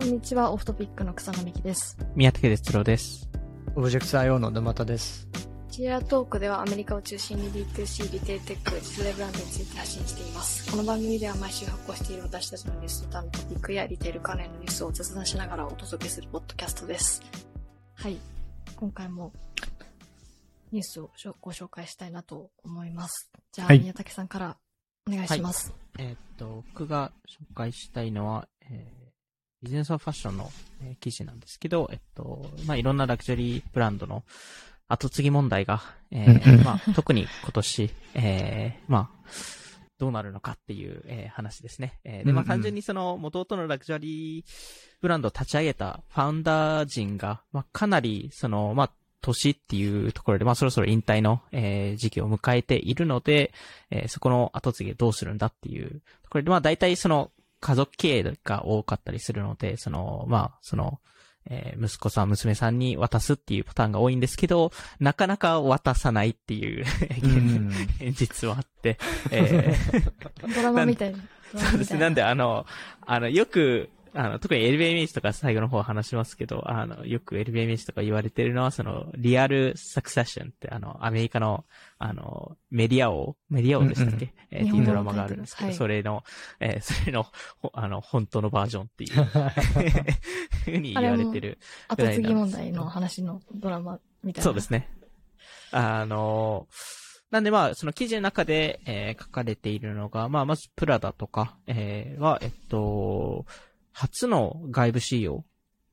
こんにちは、オフトピックの草野美希です。宮武哲郎です。オブジェクト IO の沼田です。チアトークではアメリカを中心に D2C、リテールテック、実例ブランドについて発信しています。この番組では毎週発行している私たちのニュースターのトピックやリテール関連のニュースを雑談しながらお届けするポッドキャストです。はい。今回もニュースをご紹介したいなと思います。じゃあ、はい宮武さんからお願いします。えーっと、僕が紹介したいのは、えービジネスファッションの、えー記事なんですけど、えっと、まあ、いろんなラグジュアリーブランドの後継ぎ問題が、えーまあ、特に今年、えーまあ、どうなるのかっていう、えー話ですね。えーで、まあ、単純にその、元々のラグジュアリーブランドを立ち上げたファウンダー陣が、まあ、かなり、その、まあ、年っていうところで、まあ、そろそろ引退の、えー時期を迎えているので、えーそこの後継ぎどうするんだっていうところで、まあ、大体その、家族経営が多かったりするので、その、まあ、その、えー息子さん、娘さんに渡すっていうパターンが多いんですけど、なかなか渡さないっていう うん現実はあって、えー ドラマみたいな。そうですね。なんで、あの、あの、よく、あの、特に LBMH とか最後の方話しますけど、あの、よく LBMH とか言われてるのは、その、リアルサクセッションって、あの、アメリカの、あの、メディア王、メディア王でしたっけ、えーっていうドラマがあるんですけど、はいそれの、えーそれの、ほあの、本当のバージョンっていう、ふうに言われてる。後継ぎ問題の話のドラマみたいな。そうですね。あの、なんでまあ、その記事の中で、えー書かれているのが、まあ、まずプラダとか、えーは、えっと、初の外部 CEO、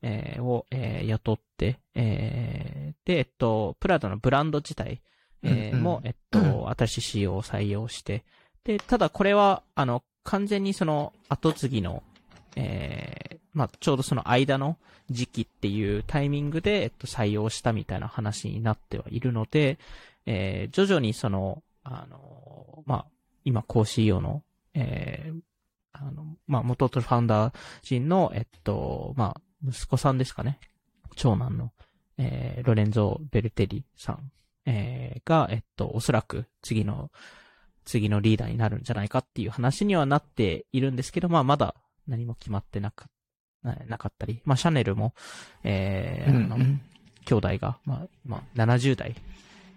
えーを、えー雇って、えーで、えっと、プラダのブランド自体、えーうんうん。も、えっと、新しい CEO を採用して、で、ただこれは、あの、完全にその後継ぎの、えーまあ、ちょうどその間の時期っていうタイミングで、えっと、採用したみたいな話になってはいるので、えー徐々にその、あの、まあ、今、co CEO の、えーあの、まあ、元々ファウンダー陣の、えっと、まあ、息子さんですかね。長男の、えーロレンゾ・ベルテリさん、えーが、えっと、おそらく次の、次のリーダーになるんじゃないかっていう話にはなっているんですけど、まあ、まだ何も決まってなかななかったり、まあ、シャネルも、えーあの兄弟が、まあ、今、70代、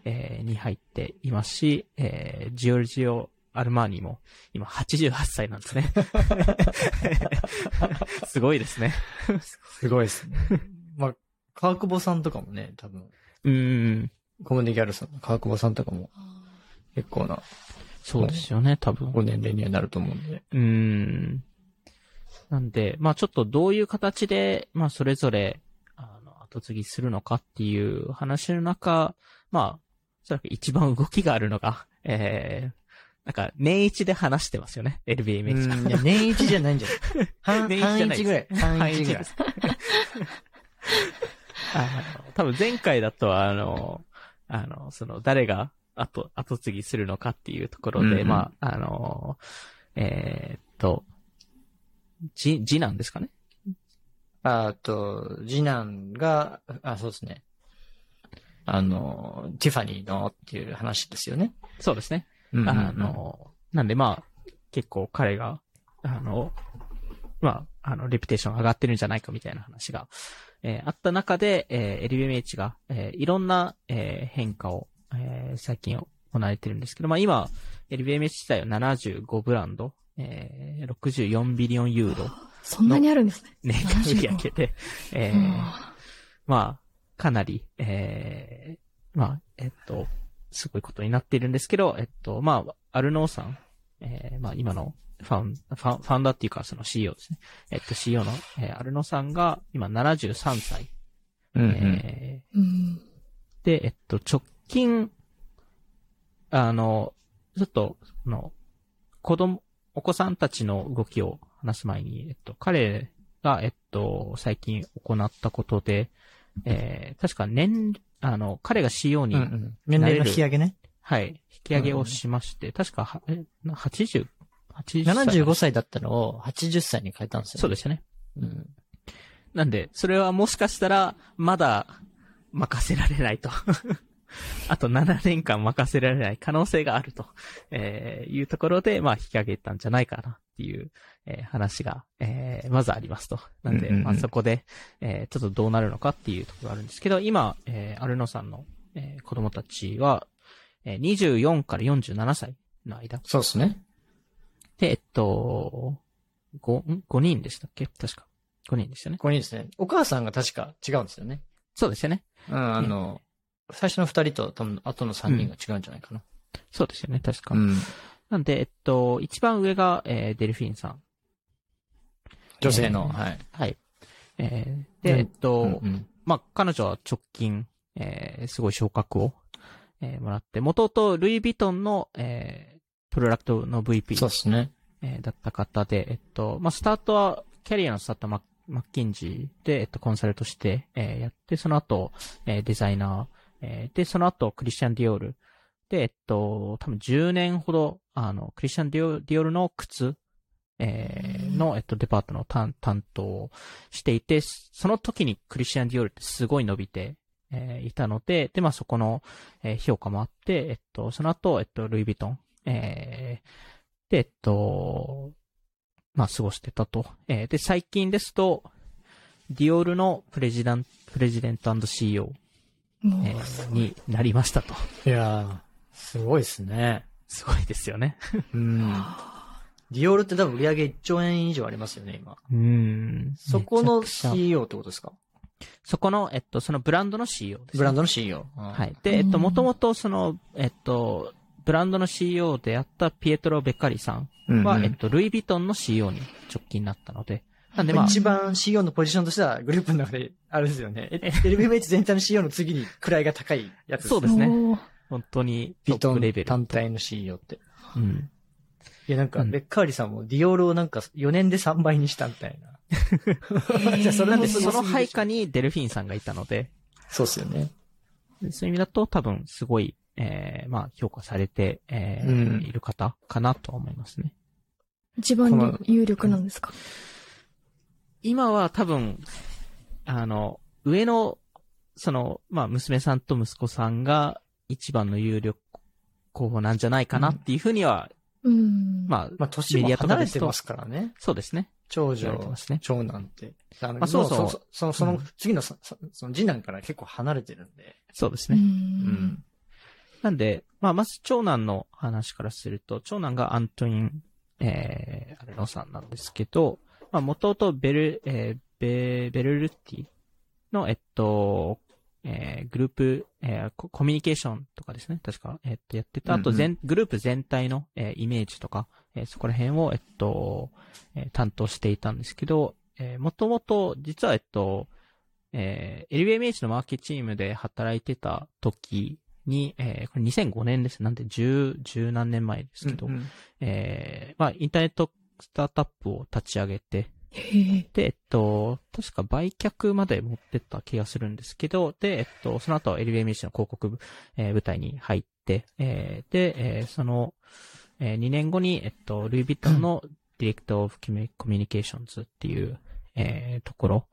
えーに入っていますし、えージオルジオ・アルマーニも、今88歳なんですね。すごいですね。すごいですね。まあ、川久保さんとかもね、多分、うーん。コムデギャルさんの川久保さんとかもあ結構なそうですよね、多分。ご年齢にはなると思うんで。うーん。なんで、まあちょっとどういう形で、まあそれぞれ、あの、後継ぎするのかっていう話の中、まあ、おそらく一番動きがあるのが、えー、なんか年一で話してますよね、LBMH が。うんいや、年一じゃないんじゃない 半年一ぐらい。半一ぐらい。あの、多分前回だとあの、あの、その誰が後、後継ぎするのかっていうところで、うんうんまあ、あの、えーっと、じ、次男ですかね？あと、次男が、あ、そうですね。あの、ティファニーのっていう話ですよね。そうですね。うんうんうん。あ、の、なんでまあ、結構彼が、あの、まあ、あの、レピュテーション上がってるんじゃないかみたいな話が、えーあった中で、えー LVMH が、えーいろんな、えー変化を、えー最近行われてるんですけど、まあ今、LVMH 自体は75ブランド、えー64ビリオンユーロ、そんなにあるんですね。年間売り上げで、えーうん。まあ、かなり、えー、まあ、えっと、すごいことになっているんですけど、えっと、まあ、アルノーさん、えー、まあ、今のファウン、ファウファウンダーっていうか、その CEO ですね。えっと、CEO の、えーアルノさんが、今73歳。うんうんえうん。ーで、えっと、直近、あの、ちょっと、その、子供、お子さんたちの動きを話す前に、えっと、彼が、えっと、最近行ったことで、えー、確か年、あの、彼が CEO に、うんうん年齢の引き上げね。はい、引き上げをしまして、確かは、え、な80、80歳。75歳だったのを80歳に変えたんですよ、そうでしたね。うん。なんで、それはもしかしたら、まだ、任せられないと。あと7年間任せられない可能性があると、えーいうところで、まあ、引き上げたんじゃないかなっていう、えー話が、えーまずありますと。なんで、うんうんうんまあそこで、えーちょっとどうなるのかっていうところがあるんですけど、今、えーアルノさんの、えー子供たちは、えー24から47歳の間。そうですね。で、えっと、5、ん ?5 人でしたっけ？確か。5人でしたね。ここにですね、お母さんが確か違うんですよね。そうですよね。うん、あの、最初の二人と多分後の三人が違うんじゃないかな。そうですよね、確か。ん。なんで、えっと、一番上が、えーデルフィンさん。女性の、えーはい。はい。えーで、うんえっと、うんうんまあ、彼女は直近、えーすごい昇格を、えーもらって、元々ルイ・ヴィトンの、えープロダクトの VP、そうですね。えーだった方で、えっと、まあ、スタートは、キャリアのスタートはマッマッキンジーで、えっと、コンサルとして、えーやって、その後、えーデザイナー、えーで、その後、クリスチャン・ディオール。で、えっと、多分10年ほど、あの、クリスチャン・ディオディオールの靴、えーの、えっと、デパートの担担当をしていて、その時にクリスチャン・ディオールってすごい伸びて、えーいたので、で、まあ、そこの、えー評価もあって、えっと、その後、えっと、ルイ・ヴィトン、えーで、えっと、まあ、過ごしてたと。えーで、最近ですと、ディオールのプレジダン、プレジデント &CEO、えーになりましたと。いやー、すごいですね。すごいですよね。うん。ディオールって多分売り上げ1兆円以上ありますよね、今。うーん。そこの CEO ってことですか？そこの、えっと、そのブランドの CEO です、ね。ブランドの CEO。ははい。で、えっと、うんもともとその、えっと、ブランドの CEO であったピエトロ・ベッカリさんは、うんうんえっと、ルイ・ヴィトンの CEO に直近になったので、なんでまあ、一番 CEO のポジションとしては、グループの中で、あれですよね。え LVMH 全体の CEO の次に位が高いやつそうですね本当にビトップレベル。単体の CEO って。うん。いや、なんか、うんベッカーリさんもディオールをなんか4年で3倍にしたみたいな。じゃあそれなんで、すその配下にデルフィンさんがいたので、そうっすよね。そういう意味だと多分すごい、えー、まあ、評価されて、えーうんいる方かなとは思いますね。一番有力なんですか？今は多分、あの、上の、その、まあ、娘さんと息子さんが一番の有力候補なんじゃないかなっていうふうには、うん。まあ、まあ、年も離れてますからね。そうですね。長女ね、長男って。あのまあそうそうもそその、そのうん、次の、そその次男から結構離れてるんで。う。そうですね。うんん。なんで、まあ、まず長男の話からすると、長男がアントニン、えー、アレノさんなんですけど、まあ、元々ベル、えー、ベ、ベルルッティの、えっと、えー、グループ、えーコ、コミュニケーションとかですね、確か、えっと、やってた。あと、うんうん全、グループ全体の、えーイメージとか、えーそこら辺を、えっと、えー担当していたんですけど、えー、もともと、実は、えっと、えー、LVMH のマーケチームで働いてた時に、えーこれ2005年です。なんで十、十何年前ですけど、うんえーまあ、インターネットスタートアップを立ち上げて。で、えっと、確か売却まで持ってった気がするんですけど、で、えっと、その後 LVMH の広告部、えー部隊に入って、えーで、えーその、え2年後に、えっと、ルイ・ヴィトンのディレクト・オブ・コミュニケーションズっていう、えーところ、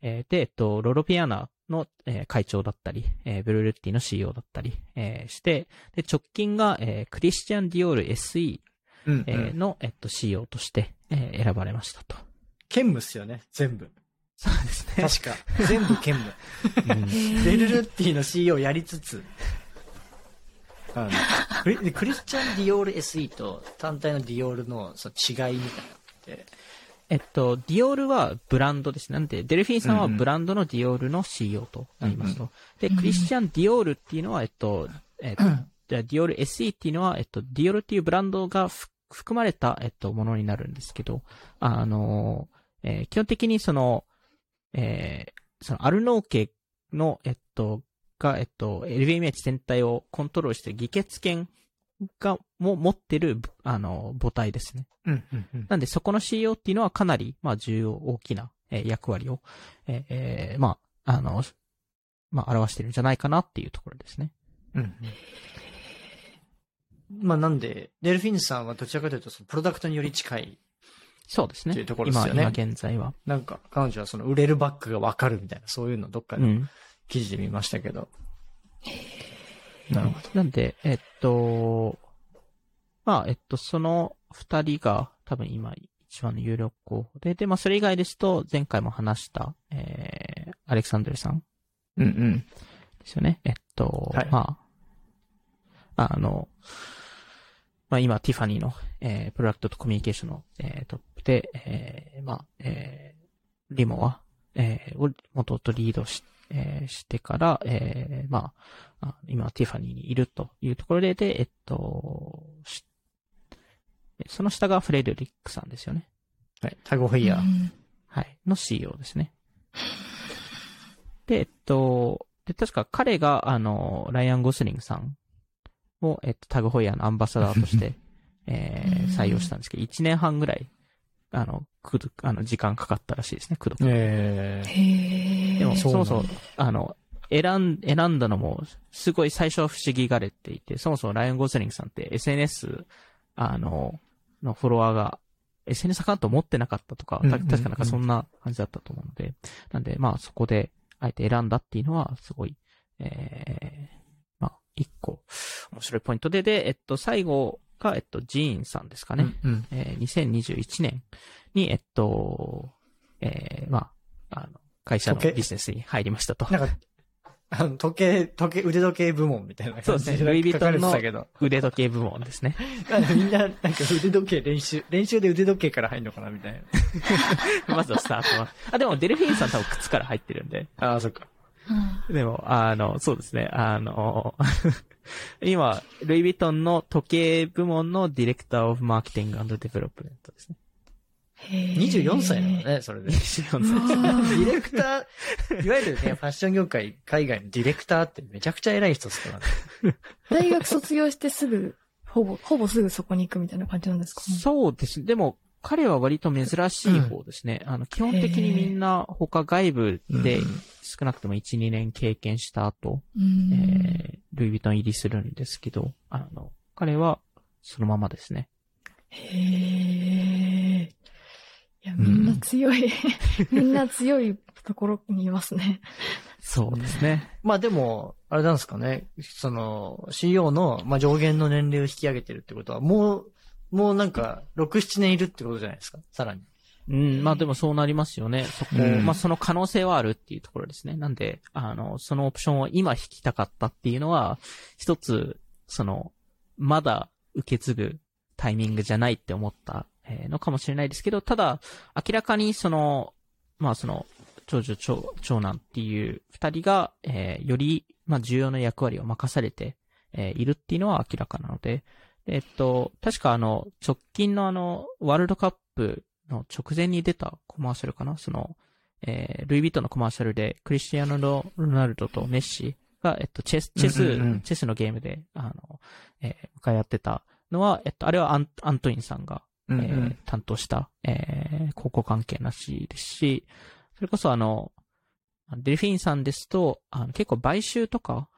えーで、えっと、ロロピアナの、えー会長だったり、えーブルールッティの CEO だったり、えーして、で、直近が、えークリスチャン・ディオール SE、うん。えーの、えっと、CEO として、えー選ばれましたと。兼務っすよね、全部。そうですね。確か。全部兼務。うんベルルッティの CEO やりつつ、あのクリでクリスチャン・ディオール SE と単体のディオールのその違いみたいなのって、えっと、ディオールはブランドです。なんで、デルフィンさんはうんうんブランドのディオールの CEO となりますと。で、うんクリスチャン・ディオールっていうのは、えっと、えっと、じゃあディオール SE っていうのは、えっと、ディオールっていうブランドがふ含まれた、えっと、ものになるんですけど、あの、えー基本的にその、えーそのアルノー家の、えっと、が、えっと、LVMH 全体をコントロールして議決権が、も持ってる、あの、母体ですね。うんうんうんなんで、そこの CEO っていうのはかなり、まあ、重要、大きな、えー役割を、えーえーまあ、あの、まあ、表してるんじゃないかなっていうところですね。うんうんまあなんで、デルフィンさんはどちらかというとそのプロダクトにより近い。そうですね。っていうところですよね今、今現在は。なんか彼女はその売れるバッグがわかるみたいな、そういうのどっかでうん。記事で見ましたけど。なるほど。なんで、えっと、まあ、えっと、その二人が多分今一番の有力候補で、で、まあ、それ以外ですと、前回も話した、えー、アレクサンドルさんうんうん。ですよね。えっと、はいまあ、あの、まあ今、ティファニーの、えー、プロダクトとコミュニケーションの、えー、トップで、えー、まあ、えー、リモは、えー、を元々リードし、えー、してから、えー、まあ、あ今、ティファニーにいるというところで、で、えっと、しその下がフレデリックさんですよね。はい。タグホイヤー。うんはい。の CEO ですね。で、えっと、で、確か彼が、あの、ライアン・ゴスリングさんを、えっと、タグホイヤーのアンバサダーとして、えーうん採用したんですけど、1年半ぐらい、あの、くど、あの、時間かかったらしいですね、くどく。えへえ。でも、そもそもあの、選ん、選んだのも、すごい最初は不思議がれていて、そもそもライアン・ゴスリングさんって SNS、あの、のフォロワーが、SNS アカウント持ってなかったとか、確かなんかそんな感じだったと思うので、なんで、まあそこで、あえて選んだっていうのは、すごい、えー、まあ、一個、面白いポイントで、で、えっと、最後が、えっと、ジーンさんですかね。うんうん。えー2021年に、えっと、えー、まあ、あの、会社のビジネスに入りましたと。なんか、あの、時計、時計、腕時計部門みたいな感じそうですねルイ・ヴィトンの。腕時計部門ですね。みんな、なんか腕時計練習、練習で腕時計から入るのかなみたいな。まずはスタートは。あ、でもデルフィーンさん多分靴から入ってるんで。ああ、そっか。うんでも、あの、そうですね。あの、今、ルイ・ヴィトンの時計部門の Director of Mar keting and Development ですね。へー24歳なの。ね、それで。デ24う歳。わーィレクター、いわゆるね、ファッション業界、海外のディレクターってめちゃくちゃ偉い人ですからね。大学卒業してすぐ、ほぼ、ほぼすぐそこに行くみたいな感じなんですか？ね。そうですね。でも、彼は割と珍しい方ですね。あの、基本的にみんな他外部でうん少なくとも1、2年経験した後、うんえー、ルイ・ヴィトン入りするんですけど、あの、彼はそのままですね。へえ。いや、みんな強い、みんな強いところにいますね。そうですね。まあでも、あれなんですかね、その、CEO の、まあ、上限の年齢を引き上げてるってことは、もう、もうなんか、6、7年いるってことじゃないですか、さらに。うん、まあでもそうなりますよね。そこ、うんまあその可能性はあるっていうところですね。なんで、あの、そのオプションを今引きたかったっていうのは、一つ、その、まだ受け継ぐタイミングじゃないって思った、えーのかもしれないですけど、ただ、明らかにその、まあその、長女、長長男っていう二人が、えーより、まあ重要な役割を任されて、えーいるっていうのは明らかなので、えっと、確かあの、直近のあの、ワールドカップの直前に出たコマーシャルかな？その、えー、ルイ・ヴィトンのコマーシャルで、クリスティアーノ・ロナルドとメッシが、えっと、チェス、チェス、うんうんうん。チェスのゲームで、あの、えー、向かい合ってたのは、えっと、あれはアンアントインさんが、うんえー担当した、えー、高校関係らしいですし、それこそあの、デルフィンさんですと、あの結構買収とか、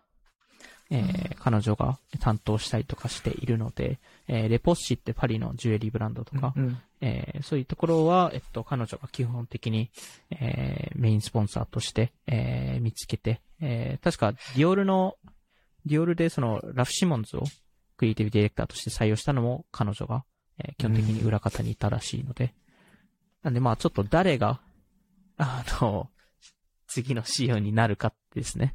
えー彼女が担当したりとかしているので、えーレポッシってパリのジュエリーブランドとか、うんえーそういうところは、えっと、彼女が基本的に、えーメインスポンサーとして、えー見つけて、えー確か、ディオールの、ディオールでその、ラフ・シモンズをクリエイティブディレクターとして採用したのも彼女が、えー基本的に裏方にいたらしいので、なんでまあちょっと誰が、あの、次の CEO になるかですね。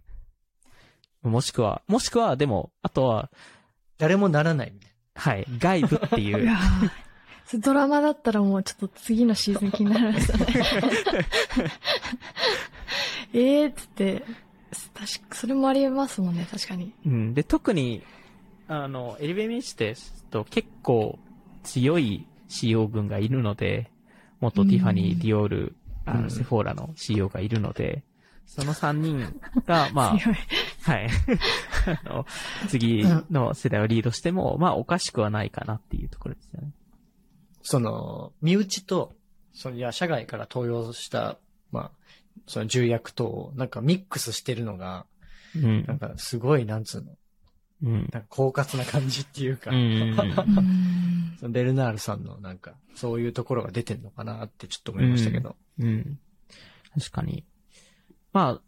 もしくは、もしくは、でも、あとは、誰もならないみたいはい、外部っていうドラマだったらもうちょっと次のシーズン気になりましたね。えーっつって、確か、それもありえますもんね、確かに。うん。で、特に、あの、エリベミシですと結構強い CEO 軍がいるので、元ティファニー、うんディオール、あの、うんセフォーラの CEO がいるので、その3人が、まあ、強い。はい。あの、次の世代をリードしても、まあ、おかしくはないかなっていうところですよね。その、身内と、その、いや、社外から登用した、まあ、その重役とを、なんかミックスしてるのが、うんなん。かすごい、なんつうの、うん。なんか狡猾な感じっていうか、うん。う んそのベルナールさんのなんか、そういうところが出てんのかなってちょっと思いましたけど。うん。確かに。まあ、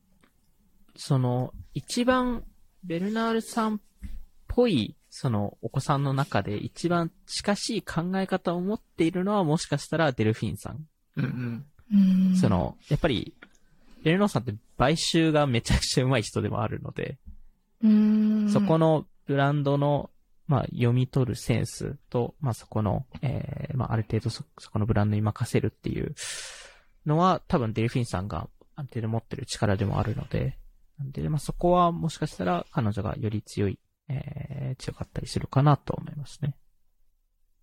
その、一番、ベルナールさんっぽいそのお子さんの中で一番近しい考え方を持っているのはもしかしたらデルフィンさん。うんうん。うんそ、の、やっぱり、エレノーさんって買収がめちゃくちゃ上手い人でもあるので、うん。そこのブランドの、まあ、読み取るセンスと、まあ、そこの、えーまあ、ある程度そ、そこのブランドに任せるっていうのは、多分デルフィンさんがある程度持ってる力でもあるので、なんで、まあ、そこはもしかしたら彼女がより強い、えー強かったりするかなと思いますね。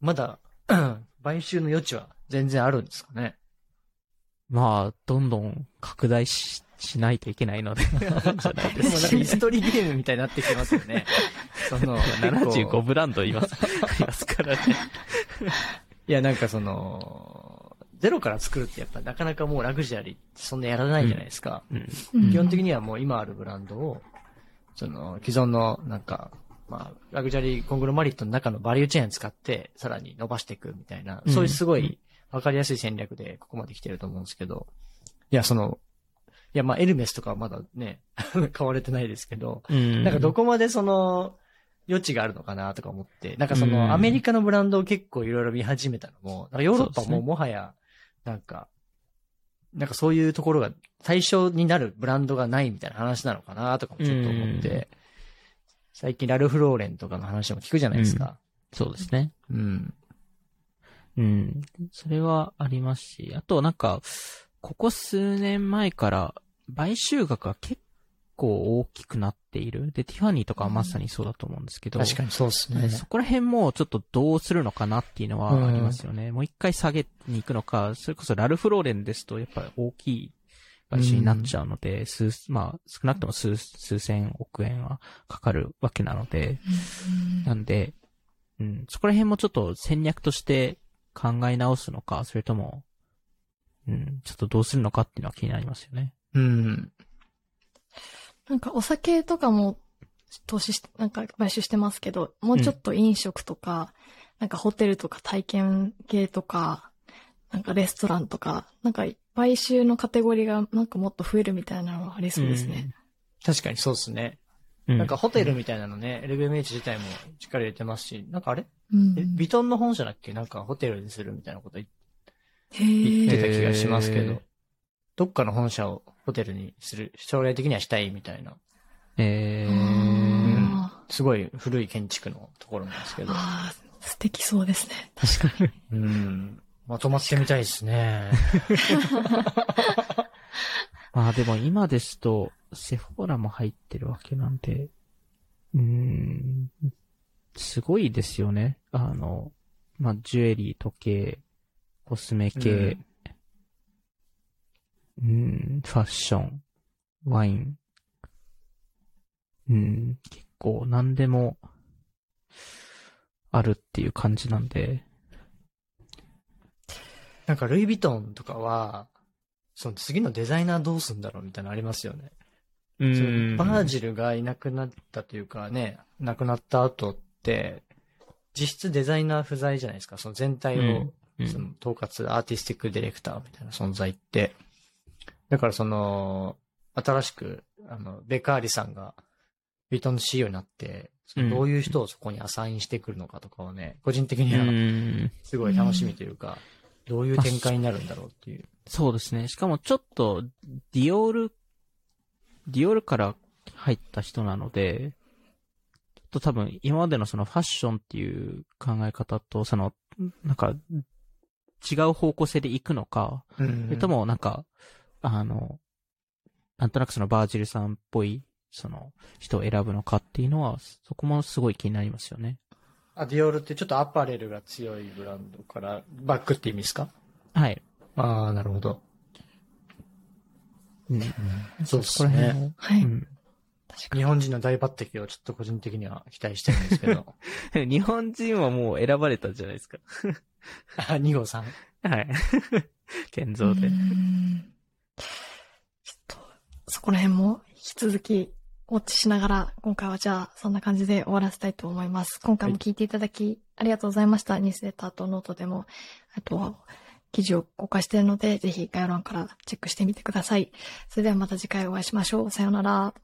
まだ、買収の余地は全然あるんですかね？まあ、どんどん拡大し、しないといけないので、じゃないででもなんかす椅子取りゲームみたいになってきてますよね。その、結構75ブランドいます、ありますからね。いや、なんかその、ゼロから作るってやっぱなかなかもうラグジュアリーそんなやらないじゃないですか。うん。うん基本的にはもう今あるブランドを、その、既存のなんか、まあ、ラグジュアリーコングロマリットの中のバリューチェーン使って、さらに伸ばしていくみたいな、うんそういうすごいわかりやすい戦略でここまで来てると思うんですけど、いや、その、いや、まあ、エルメスとかはまだね、買われてないですけど、うん。なんかどこまでその、余地があるのかなとか思って、なんかそうんの、アメリカのブランドを結構いろいろ見始めたのも、なんかヨーロッパももはや、なんか、なんかそういうところが対象になるブランドがないみたいな話なのかなとかもちょっと思って、うん最近ラルフ・ローレンとかの話も聞くじゃないですか。そうですね。うん。うん。それはありますし、あとなんか、ここ数年前から買収額が結構大きくなっている。で、ティファニーとかはまさにそうだと思うんですけど、確かにそうですね。そこら辺もちょっとどうするのかなっていうのはありますよね。もう一回下げに行くのか、それこそラルフ・ローレンですとやっぱり大きい買収になっちゃうので、数、まあ少なくとも数、数千億円はかかるわけなので、なんで、うん、そこら辺もちょっと戦略として考え直すのか、それとも、うん、ちょっとどうするのかっていうのは気になりますよね。うん。なんかお酒とかも投資して、なんか買収してますけど、もうちょっと飲食とか、なんかホテルとか体験系とか、なんかレストランとか、なんか買収のカテゴリーがなんかもっと増えるみたいなのはありそうですね。確かにそうですね。うん。なんかホテルみたいなのね、LVMH 自体も力入れてますし、なんかあれ？うん。えビトンの本社だっけ？なんかホテルにするみたいなこと言ってーた気がしますけど、どっかの本社をホテルにする、将来的にはしたいみたいな、えー、あすごい古い建築のところなんですけーど、あー、素敵そうですね。確かに。うん、まとまってみたいですね。ま あでも今ですと、セフォラも入ってるわけなんで、うーん、すごいですよね。あの、まあ、ジュエリー、時計、コスメ系、うん、ファッション、ワイン。うん、結構何でもあるっていう感じなんで、なんかルイ・ヴィトンとかは、その次のデザイナーどうすんだろうみたいなのありますよね。うそのバージルがいなくなったというかね、亡くなった後って、実質デザイナー不在じゃないですか。その全体を、うんうんその統括、アーティスティックディレクターみたいな存在って。だからその、新しく、あの、ベカーリさんが、ビートンの CEO になって、どういう人をそこにアサインしてくるのかとかはね、個人的にうはんすごい楽しみというか、どういう展開になるんだろうっていう。そうですね。しかもちょっと、ディオール、ディオールから入った人なので、ちょっと多分今までのそのファッションっていう考え方と、その、なんか、違う方向性で行くのか、うんそれともなんか、あの、なんとなくそのバージルさんっぽい、その人を選ぶのかっていうのは、そこもすごい気になりますよね。あ、ディオールってちょっとアパレルが強いブランドからバックって意味ですか？はい。ああ、なるほど。うん。そうですね。はい。うん確かに。日本人の大抜擢をちょっと個人的には期待してるんですけど。日本人はもう選ばれたじゃないですか。あ、2号さん。はい。健三でそこら辺も引き続きウォッチしながら、今回はじゃあそんな感じで終わらせたいと思います。今回も聞いていただきありがとうございました。ニュースレターとノートでも、あと、記事を公開しているので、ぜひ概要欄からチェックしてみてください。それではまた次回お会いしましょう。さようなら。